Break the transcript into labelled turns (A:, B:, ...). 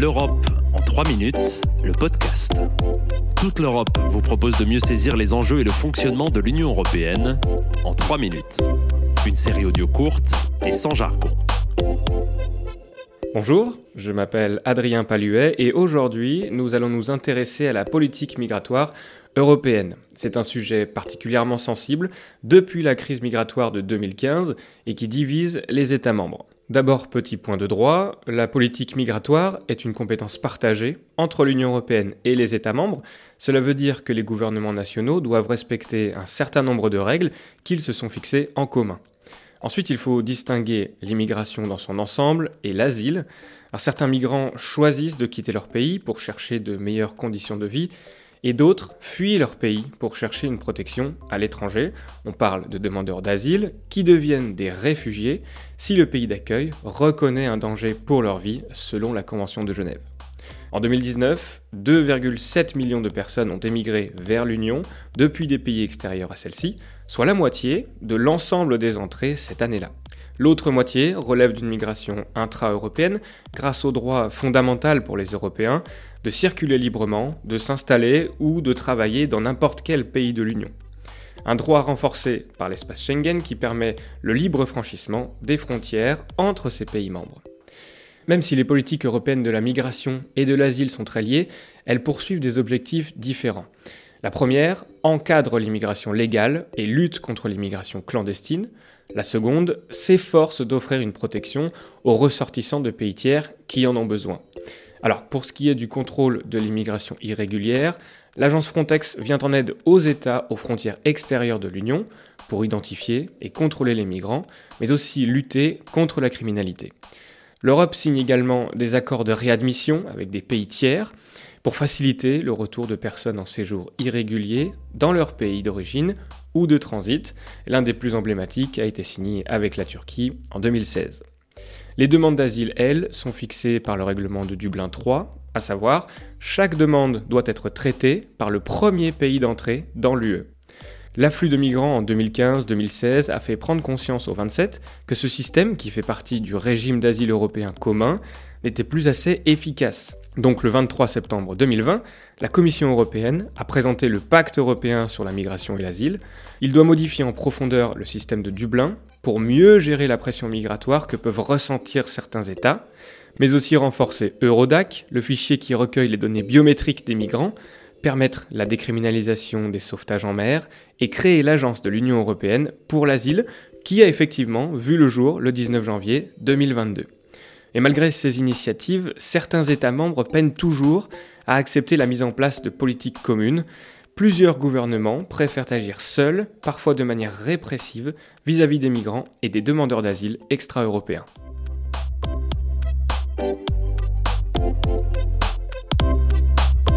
A: L'Europe en 3 minutes, le podcast. Toute l'Europe vous propose de mieux saisir les enjeux et le fonctionnement de l'Union européenne en 3 minutes. Une série audio courte et sans jargon.
B: Bonjour, je m'appelle Adrien Paluet et aujourd'hui nous allons nous intéresser à la politique migratoire européenne. C'est un sujet particulièrement sensible depuis la crise migratoire de 2015 et qui divise les États membres. D'abord, petit point de droit, la politique migratoire est une compétence partagée entre l'Union européenne et les États membres. Cela veut dire que les gouvernements nationaux doivent respecter un certain nombre de règles qu'ils se sont fixées en commun. Ensuite, il faut distinguer l'immigration dans son ensemble et l'asile. certains migrants choisissent de quitter leur pays pour chercher de meilleures conditions de vie et d'autres fuient leur pays pour chercher une protection à l'étranger. On parle de demandeurs d'asile qui deviennent des réfugiés si le pays d'accueil reconnaît un danger pour leur vie selon la Convention de Genève. En 2019, 2,7 millions de personnes ont émigré vers l'Union depuis des pays extérieurs à celle-ci, soit la moitié de l'ensemble des entrées cette année-là. L'autre moitié relève d'une migration intra-européenne grâce au droit fondamental pour les Européens de circuler librement, de s'installer ou de travailler dans n'importe quel pays de l'Union. Un droit renforcé par l'espace Schengen qui permet le libre franchissement des frontières entre ces pays membres. Même si les politiques européennes de la migration et de l'asile sont très liées, elles poursuivent des objectifs différents. La première encadre l'immigration légale et lutte contre l'immigration clandestine. La seconde s'efforce d'offrir une protection aux ressortissants de pays tiers qui en ont besoin. Alors, pour ce qui est du contrôle de l'immigration irrégulière, l'agence Frontex vient en aide aux États aux frontières extérieures de l'Union pour identifier et contrôler les migrants, mais aussi lutter contre la criminalité. L'Europe signe également des accords de réadmission avec des pays tiers pour faciliter le retour de personnes en séjour irrégulier dans leur pays d'origine ou de transit. L'un des plus emblématiques a été signé avec la Turquie en 2016. Les demandes d'asile, elles, sont fixées par le règlement de Dublin 3, à savoir, chaque demande doit être traitée par le premier pays d'entrée dans l'UE. L'afflux de migrants en 2015-2016 a fait prendre conscience aux 27 que ce système, qui fait partie du régime d'asile européen commun, n'était plus assez efficace. Donc le 23 septembre 2020, la Commission européenne a présenté le pacte européen sur la migration et l'asile. Il doit modifier en profondeur le système de Dublin pour mieux gérer la pression migratoire que peuvent ressentir certains États, mais aussi renforcer Eurodac, le fichier qui recueille les données biométriques des migrants, permettre la décriminalisation des sauvetages en mer et créer l'agence de l'Union européenne pour l'asile qui a effectivement vu le jour le 19 janvier 2022. Et malgré ces initiatives, certains États membres peinent toujours à accepter la mise en place de politiques communes. Plusieurs gouvernements préfèrent agir seuls, parfois de manière répressive, vis-à-vis des migrants et des demandeurs d'asile extra-européens.